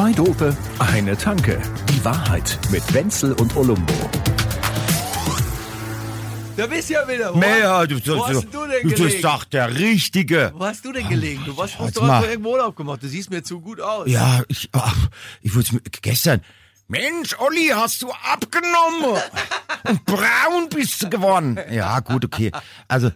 Zwei Dope, eine Tanke. Die Wahrheit mit Wenzel und Olumbo. Da bist du ja wieder. Wo, Mehr, du, wo hast denn du denn du, gelegen? du doch der Richtige. Wo hast du denn gelegen? Du warst, hast doch irgendwo Urlaub gemacht. Du siehst mir zu gut aus. Ja, ich, ach, ich wurde gestern. Mensch, Olli, hast du abgenommen? Und braun bist du geworden. Ja, gut, okay. Also,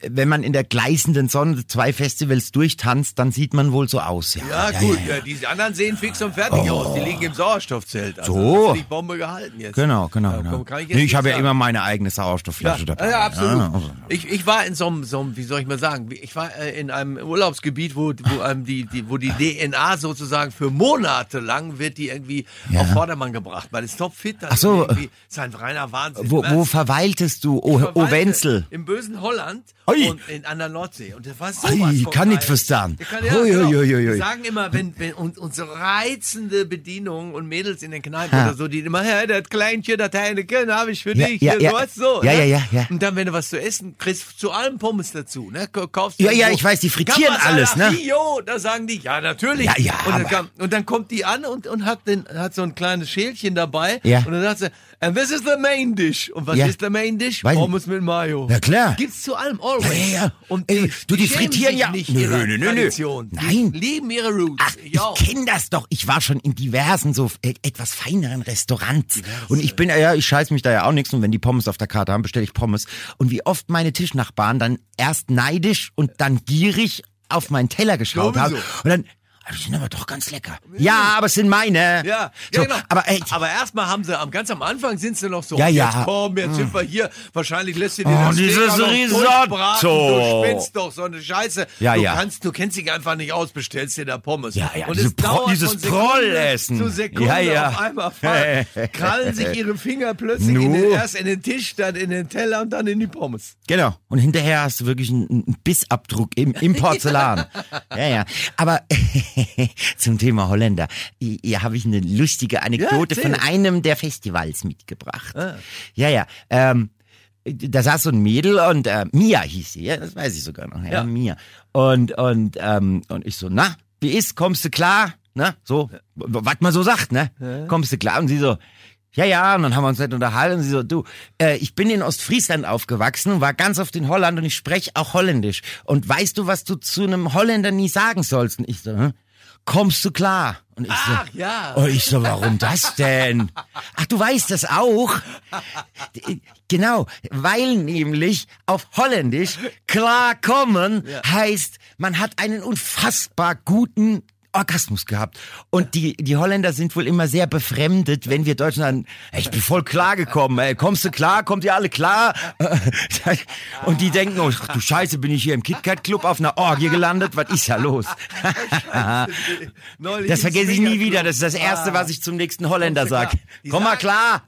wenn man in der gleißenden Sonne zwei Festivals durchtanzt, dann sieht man wohl so aus. Ja, Ja, gut, ja, die anderen sehen fix und fertig aus. Die liegen im Sauerstoffzelt. Also So. hast du die Bombe gehalten jetzt. Genau, genau, Ja, genau. komm, kann ich nee, ich habe ja immer meine eigene Sauerstoffflasche Ja, dabei. ja, absolut. Ja, also. Ich, ich war in so einem, so einem, wie soll ich mal sagen, ich war äh, in einem Urlaubsgebiet, wo, wo, einem die, die, wo die DNA sozusagen für Monate lang wird die irgendwie Ja. auf Vordermann gebracht. Man ist topfit. das Ach so. ist ist ein reiner Wahnsinn. Wo, wo verweiltest du, O, verweilte o Wenzel? Im bösen Holland Ui. und in, an der Nordsee. Und das war so Ei, kann nicht verstehen. Kann, ja, genau. Die sagen immer, wenn, wenn und so reizende Bedienungen und Mädels in den Kneipen Ha. oder so, die immer, hey, das Kleinchen, das Heineken habe ich für Ja, dich. ja, ja. so, so, Ja, ne? ja, ja. Und dann, wenn du was zu essen kriegst, zu allem Pommes dazu, ne? Kaufst Ja, du ja, ich weiß, die frittieren alles, ne? da sagen die, ja, natürlich. Ja, ja, und, dann kam, und dann kommt die an und, und hat, den, hat so ein kleines Schälchen dabei. Ja. Und dann sagt sie, and this is the main dish. Und was Ja. ist der Main Dish? Weiß Pommes mit Mayo. Ja, klar. Gibt's zu allem, always. Ja. Und Ey, du, die schämen frittieren sich ja- nicht Nö, ihrer nö, nö, nö. Tradition. Nein. Die lieben ihre Roots. Ach, ich kenne das doch. Ich war schon in diversen so äh, etwas feineren Restaurants. Und ich bin, ja, ich scheiß mich da ja auch nichts. Und wenn die Pommes auf der Karte haben, bestelle ich Pommes. Und wie oft meine Tischnachbarn dann erst neidisch und dann gierig auf meinen Teller geschaut haben. Sowieso. Und dann, die sind aber doch ganz lecker. Ja, aber es sind meine. Ja, so, ja genau. Aber ey, aber erstmal haben sie, am ganz am Anfang sind sie noch so, Ja, ja. jetzt komm, jetzt sind wir hier, wahrscheinlich lässt du dir Oh, das Steak dieses Risotto. Du spinnst doch so eine Scheiße. Ja, du ja. kannst, du kennst dich einfach nicht aus, bestellst dir da Pommes. Ja, ja, Und diese es Pro- dauert dieses Prollessen. Zu Sekunde Ja, ja. auf einmal fallen, krallen sich ihre Finger plötzlich in den, erst in den Tisch, dann in den Teller und dann in die Pommes. Genau. Und hinterher hast du wirklich einen, einen Bissabdruck im, im Porzellan. ja, ja. Aber zum Thema Holländer. Hier habe ich eine lustige Anekdote Ja, von einem der Festivals mitgebracht. Ja, ja. Ähm, da saß so ein Mädel und äh, Mia hieß sie, ja, das weiß ich sogar noch, ja, Ja. Mia. Und und ähm, und ich so, na, wie ist, kommst du klar? Ne, so, was man so sagt, ne? Kommst du klar? Und sie so, ja, ja, und dann haben wir uns nicht unterhalten. Und sie so, du, äh, ich bin in Ostfriesland aufgewachsen und war ganz oft in Holland und ich spreche auch Holländisch. Und weißt du, was du zu einem Holländer nie sagen sollst? Und ich so, hm? Kommst du klar? Und ich so, Ach, ja. Und ich so, warum das denn? Ach, du weißt das auch? Genau, weil nämlich auf Holländisch klarkommen heißt, man hat einen unfassbar guten Orgasmus gehabt. Und die, die Holländer sind wohl immer sehr befremdet, wenn wir Deutschen sagen, ey, ich bin voll klar gekommen, ey, kommst du klar, kommt ihr alle klar? Und die denken, oh, du Scheiße, bin ich hier im KitKat Club auf einer Orgie gelandet? Was ist ja los? Das vergesse ich nie wieder. Das ist das Erste, Ah. was ich zum nächsten Holländer sag. Die Komm mal klar.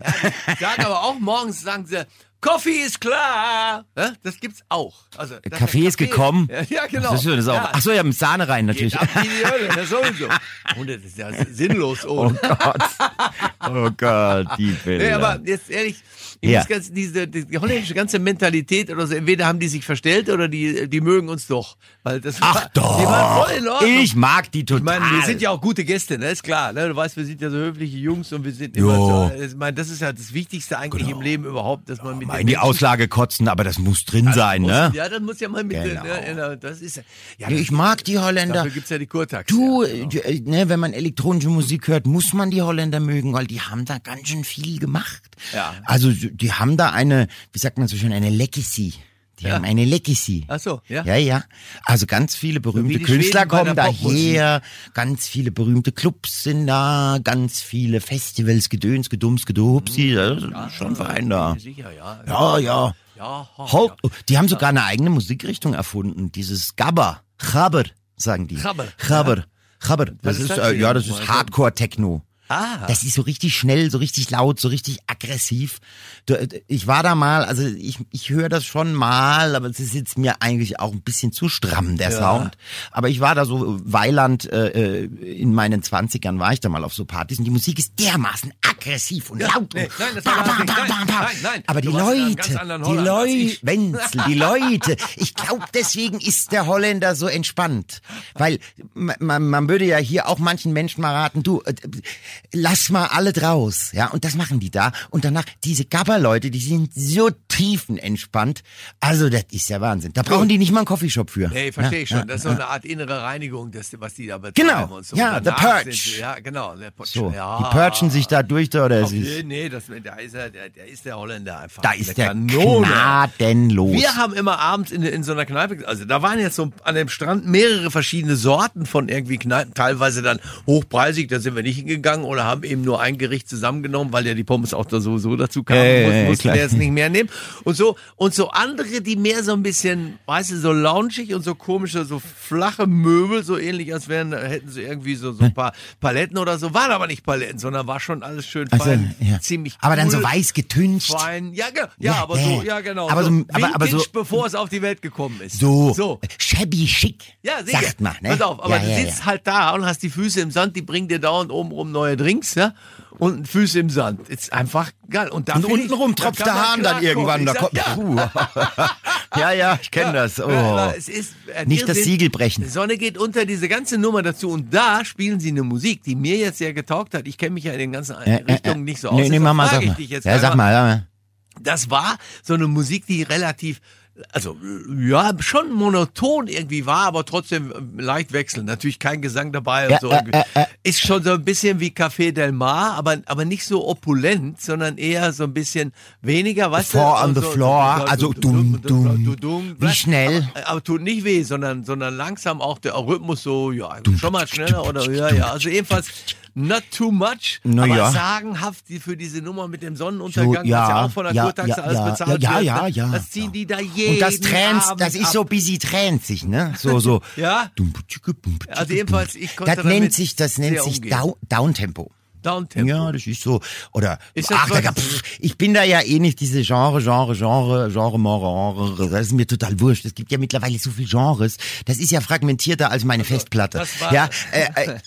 Sagen aber auch morgens, sagen sie, Kaffee ist klar. Ja, Das gibt's auch. Also, Kaffee der ist gekommen. Ja, ja genau. Das ist das auch. Ja. Ach so, ja, mit Sahne rein natürlich. Geht ab wie die Hölle, ja, sowieso. Und das ist ja sinnlos Oh ohne. Gott. Oh Gott, die Bilder. Nee, aber jetzt ehrlich, Ja. ganze, diese, die, die holländische ganze Mentalität oder so, entweder haben die sich verstellt oder die, die mögen uns doch. Weil das Ach war, doch. Die waren voll in Ordnung. Ich mag die total. Ich meine, wir sind ja auch gute Gäste, ne? Ist klar, ne? Du weißt, wir sind ja so höfliche Jungs und wir sind Jo. immer so. Ich meine, das ist ja das Wichtigste eigentlich im Leben überhaupt, dass man mit mal den in die Auslage kotzen, aber das muss drin sein, muss, ne? Ja, das muss ja mal mit. Genau. Ne, ne, das ist ja. ja Ja, ich mag die Holländer. Dafür gibt's ja die Kurtax. Du, ja, genau. äh, ne, wenn man elektronische Musik hört, muss man die Holländer mögen, weil die haben da ganz schön viel gemacht. Ja. Also die haben da eine, wie sagt man so schön, eine Legacy. Die Ja. haben eine Legacy. Ach so, ja. Ja, ja. Also ganz viele berühmte Künstler Schweden kommen daher, ganz viele berühmte Clubs sind da, ganz viele Festivals, Gedöns, Gedums, Gedupsi, das ist schon fein da. Sicher, ja. Ja, ja. Ja, ja. Die haben sogar eine eigene Musikrichtung erfunden, dieses Gabber, Gabber, sagen die. Gabber. Gabber, Gabber. Das ist ist, das äh, ja, das ist Hardcore-Techno. Ah. Das ist so richtig schnell, so richtig laut, so richtig aggressiv. Äh, Ich war da mal, also ich, ich höre das schon mal, aber es ist jetzt mir eigentlich auch ein bisschen zu stramm, der Sound. Aber ich war da so Weiland äh, äh, in meinen Zwanzigern war ich da mal auf so Partys und die Musik ist dermaßen aggressiv und laut. nee, und nein, bam, nicht. bam, Nein, nein, nein. Aber die Leute, die Leute. Wenzel, die Leute. Ich glaube, deswegen ist der Holländer so entspannt. Weil man, man, man würde ja hier auch manchen Menschen mal raten, du, äh, lass mal alle draus. Ja, und das machen die da. Und danach, diese Gabber-Leute, die sind so tiefenentspannt. Also, das ist ja Wahnsinn. Da brauchen die nicht mal einen Coffeeshop für. Nee, verstehe ja, ich schon. Ja, das ist so eine Art innere Reinigung, das, was die da betreiben Genau. und so. Ja, danach Purge. Ja, genau. der Purge. So, ja. die purgen sich da durch da, oder Auf jeden- Nee, das, da ist er, der, der ist der Holländer einfach. da ist der Kanone. gnadenlos. Wir haben immer abends in, in so einer Kneipe, also da waren jetzt so an dem Strand mehrere verschiedene Sorten von irgendwie Kneipen, teilweise dann hochpreisig, da sind wir nicht hingegangen oder haben eben nur ein Gericht zusammengenommen, weil ja die Pommes auch da sowieso dazu kamen, muss, ja, mussten klar. wir jetzt nicht mehr nehmen. Und so, und so andere, die mehr so ein bisschen, weißt du, so loungig und so komische, so flache Möbel, so ähnlich als wären, hätten sie irgendwie so, so ein paar Paletten oder so, waren aber nicht Paletten, sondern war schon alles schön Also, fein, ja. ziemlich cool. Aber dann so weiß getüncht. Fein, ja, ja, Ja, aber so, ja, genau. Aber so, so- aber- aber so- bevor es auf die Welt gekommen ist. So, So. shabby chic, Ja, sicher. sagt man. Ne? Pass auf, aber du sitzt halt da und hast die Füße im Sand, die bringen dir dauernd oben rum neue Drinks, ja? Und Füße im Sand. Ist einfach geil. Und, Und untenrum tropft der Hahn dann irgendwann. Da kommt, sag, Puh. ja, ja, ich kenne das. Oh. ist ein Nicht das. Siegel brechen. Die Sonne geht unter, diese ganze Nummer dazu. Und da spielen sie eine Musik, die mir jetzt sehr getaugt hat. Ich kenne mich ja in den ganzen Äh, äh, Richtungen nicht so aus. Nee, nee, mach mal, sag mal. Ja, sag mal. Ja. das war so eine Musik, die relativ, also ja, schon monoton irgendwie war, aber trotzdem äh, leicht wechselnd. Natürlich kein Gesang dabei Ja, so. äh, äh, äh. Ist schon so ein bisschen wie Café Del Mar, aber, aber nicht so opulent, sondern eher so ein bisschen weniger, du? Four on the so, floor, so, also so, dumm, dumm. dumm, Wie schnell? Aber, aber tut nicht weh, sondern, sondern langsam auch der Rhythmus so, ja, schon mal schneller oder, ja, ja. Also jedenfalls, not too much, Na aber ja. sagenhaft für diese Nummer mit dem Sonnenuntergang, So, ja, was ja auch von der ja, Kurtaxe ja, alles ja, bezahlt ja, wird. ja, ne? ja, Das ziehen ja. die da jeden Und das Abend das ist ab. so busy transig, ne? So, so. Ja? Also jedenfalls, ich konnte Das nennt sich, das nennt sich. Down, Downtempo. Downtempo. Ja, das ist so. Oder, Ist ach, da pff, ich bin da ja eh nicht diese Genre, Genre, Genre, Genre, Genre, das ist mir total wurscht. Es gibt ja mittlerweile so viele Genres. Das ist ja fragmentierter als meine Festplatte. das war- ja, äh, äh,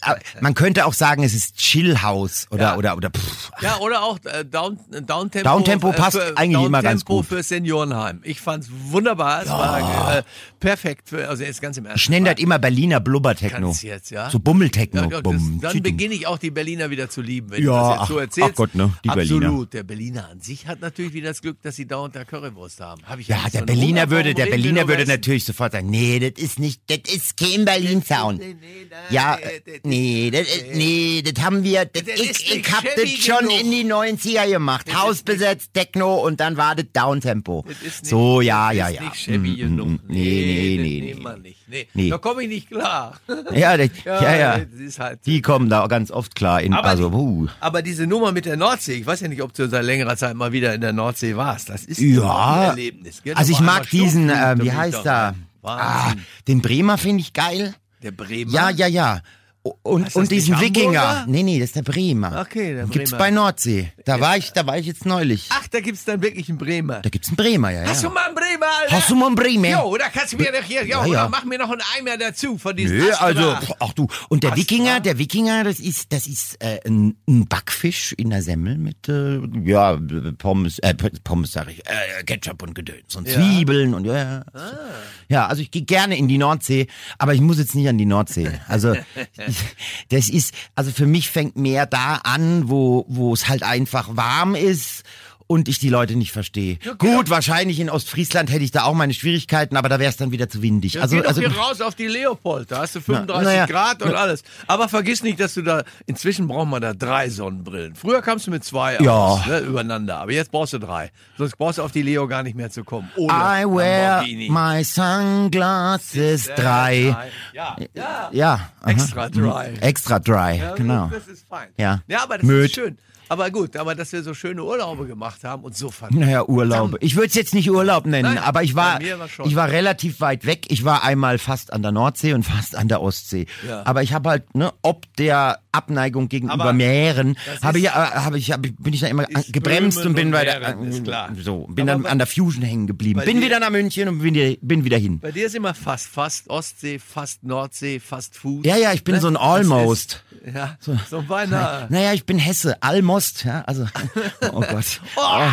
man könnte auch sagen, es ist Chill House oder, Ja. oder, oder, pff, Ja, oder auch äh, Down, äh, Downtempo. Downtempo passt für, eigentlich immer ganz Downtempo gut. für Seniorenheim. Ich fand's wunderbar. Es war äh, perfekt. Für, also jetzt ganz im Ernst. ich nenne das immer Berliner Blubbertechno. Jetzt, ja? So Bummeltechno. Ja, ja, das, dann beginne ich auch die Berliner wieder zu lieben, wenn Ja, du das jetzt ach, so erzählst. ach Gott, ne, die Absolut. Berliner. Der Berliner an sich hat natürlich wieder das Glück, dass sie dauernd da Currywurst haben. Hab ich Ja, der so Berliner würde, der Berliner würde natürlich sofort sagen, nee, das ist nicht, das ist kein Berlin Sound. Nee, nee, Ja, nee, das- nee, das, das haben wir, das, Das ich, ich hab das schon genug. in die 90er gemacht. ist Hausbesetzt, Techno und dann war das Downtempo. Das So, ja, das ja, ja. Nicht Chevy Mm, genug. mm, mm. Nee, nee, das nee, nee. Nee, Nee. da komme ich nicht klar. Ja, das, ja, ja. das ist halt. Die kommen da ganz oft klar in, Aber also, uh. Aber diese Nummer mit der Nordsee, ich weiß ja nicht, ob du seit längerer Zeit mal wieder in der Nordsee warst. Das ist Ja. ein Erlebnis. Gell? Also ich mag diesen, äh, wie heißt er? Ah, den Bremer finde ich geil. der Bremer. Ja, ja, ja. Und, und diesen Wikinger. Nee, nee, das ist der Bremer. Okay, der Gibt's Bremer. bei Nordsee. Da war ich, da war ich jetzt neulich. Ach, da gibt's dann wirklich einen Bremer. Da gibt's einen Bremer, ja, ja. Hast du mal einen Bremer, Alter? Hast du mal einen Bremer? Jo, da kannst du mir doch hier, jo, Ja, ja. mach mir noch einen Eimer dazu von diesem Nö, Astra. also, ach du. Und der Astra? Wikinger, der Wikinger, das ist, das ist äh, ein, ein Backfisch in der Semmel mit, äh, ja, Pommes, äh, Pommes sag ich, äh, Ketchup und Gedöns und. Zwiebeln und ja, ja. Ja, also ich gehe gerne in die Nordsee, aber ich muss jetzt nicht an die Nordsee. Also das ist, also für mich fängt mehr da an, wo wo es halt einfach warm ist. Und ich die Leute nicht verstehe. Gut, wahrscheinlich in Ostfriesland hätte ich da auch meine Schwierigkeiten, aber da wäre es dann wieder zu windig. Ja, also, geh doch also hier raus auf die Leopold, da hast du 35 na ja. Grad und alles. Aber vergiss nicht, dass du da, inzwischen braucht man da drei Sonnenbrillen. Früher kamst du mit zwei Ja. aus, ne, übereinander, aber jetzt brauchst du drei. Sonst brauchst du auf die Leo gar nicht mehr zu kommen. Ohne I wear my sunglasses dry. Ja, ja. Ja. Extra dry. Extra dry, Ja, genau. Das ist fein. Ja. Ja, aber das Möd. ist schön. Aber gut, aber dass wir so schöne Urlaube gemacht haben und so verdammt. Naja, Urlaube. Ich würde es jetzt nicht Urlaub nennen, Nein, aber ich war, war ich war relativ weit weg. Ich war einmal fast an der Nordsee und fast an der Ostsee. Ja. Aber ich habe halt, ne, ob der Abneigung gegenüber Aber Meeren, habe ich, äh, habe ich, hab ich, bin ich da immer gebremst und bin weiter, klar. so, bin Aber dann bei- an der Fusion hängen geblieben. Bin dir- wieder nach München und bin wieder, bin wieder hin. Bei dir ist immer fast, fast Ostsee, fast Nordsee, fast Fuß. Ja, ja, ich bin Ne? so ein Almost. Ja, so, so beinahe. Naja, ich bin Hesse, Almost, ja, also, oh Gott. Oh,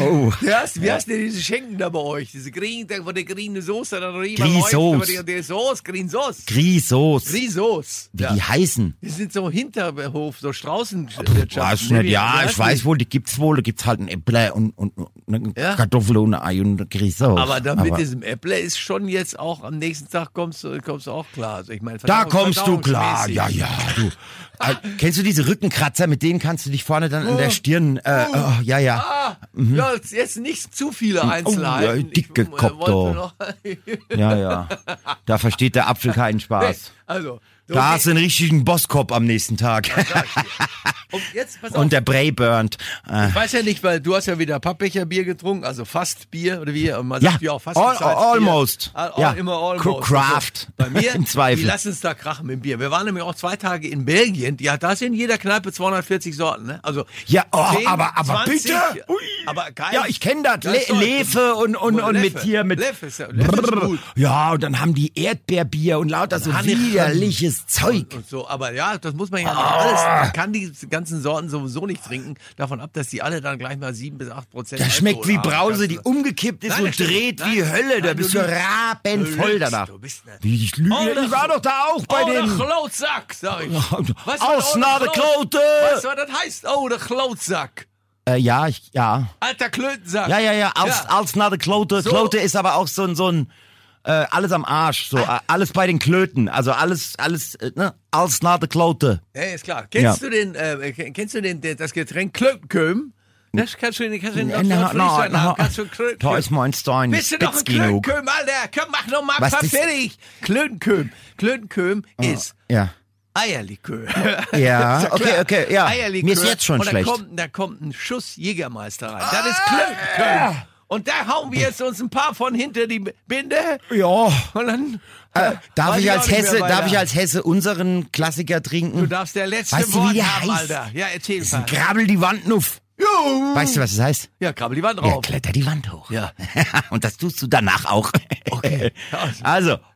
oh. Wie hast, wie hast du diese Schenken da bei euch? Diese green, da, wo die grüne Soße dann läuft, aber Die, die Soße, Green Soße. Grisos, Grießsoße. wie Ja. die heißen. Die sind so Hinterhof, so Straußen. Weiß nicht, ja, ich weiß wohl, die gibt's wohl, da gibt's halt ein Äpple und, und, und eine Ja. Kartoffel und ein Ei und ein Griesos. Aber dann mit Aber diesem Äpple ist schon jetzt auch am nächsten Tag kommst du kommst du auch klar. Also ich meine, da kommst du klar, ja, ja, du. Äh, kennst du diese Rückenkratzer, mit denen kannst du dich vorne dann an der Stirn, äh, oh, ja, ja. Ah, ja, jetzt- nicht zu viele Einzelheiten. Oh, ja, dicke noch- Ja, ja. Da versteht der Apfel keinen Spaß. Also, so Da hast du einen richtigen Bosskopf am nächsten Tag. Und. Und der Bray burnt. Äh, Ich weiß ja nicht, weil du hast ja wieder Pappbecherbier getrunken, also fast Bier oder wie man Ja, sagt ja auch fast all- almost. All, all, Ja, immer almost. Craft. Also, bei mir, Im Zweifel. die lassen es da krachen mit dem Bier. Wir waren nämlich auch zwei Tage in Belgien. Ja, da sind in jeder Kneipe 240 Sorten, ne? Also Ja, oh, 10, aber, aber 20, bitte. Ui. Aber geil. Ja, ich kenne das. Ja, Le Lefe und, und, und mit hier mit. Leffe ist ja- Leffe ist gut. Ja, und dann haben die Erdbeerbier und lauter so widerliches Zeug. und so, aber ja, das muss man ja Ah. alles. Man kann die ganzen Sorten sowieso nicht trinken, davon ab, dass die alle dann gleich mal sieben bis acht Prozent. Das schmeckt wie. Brause, die umgekippt ist Nein, und dreht Nein, wie Hölle. Da nein, bist du rabenvoll danach. Du bist Wie ich lüge? Oh, ich war doch da auch bei oh, der den. Klautsack, sag ich. Was Klote! Weißt du, was das heißt? Oh, der Klautsack. Äh, ja, ich, ja. Alter Klötensack. Ja, ja, ja. Als, Ja. als Klote. So. Klote ist aber auch so ein, so ein, äh, alles am Arsch. So, Ah. äh, alles bei den Klöten. Also alles, alles, äh, ne? Als na der Klote. Ja, ist klar. Kennst Ja. du den, äh, kennst du den, das Getränk Klötenköm? Das kannst du, kannst du in Na, Nordfriesland na, haben. na, Kannst du da ist mein Stein Bist du doch ein. Klötenköm, Alter? Komm, mach noch mal Was fertig. Klötenköm. Klötenköm ist Ja. Eierlikör. Ja, okay, okay, ja. Eierlikör. Mir ist jetzt schon und schlecht. Da kommt, da kommt ein Schuss Jägermeister rein. Das ist Klötenköm. Und da hauen wir jetzt uns ein paar von hinter die Binde. Ja. Und dann. Äh, darf weiß ich als Hesse, darf ich als Hesse unseren Klassiker trinken? Du darfst der letzte Weißt du, Wort wie der haben, heißt? Alter. Ja, erzähl Das mal. Grabbel die Wand nuff. Weißt du, was das heißt? Ja, krabbel die Wand Ja, drauf. kletter die Wand hoch. Ja. Und das tust du danach auch. Okay. Also,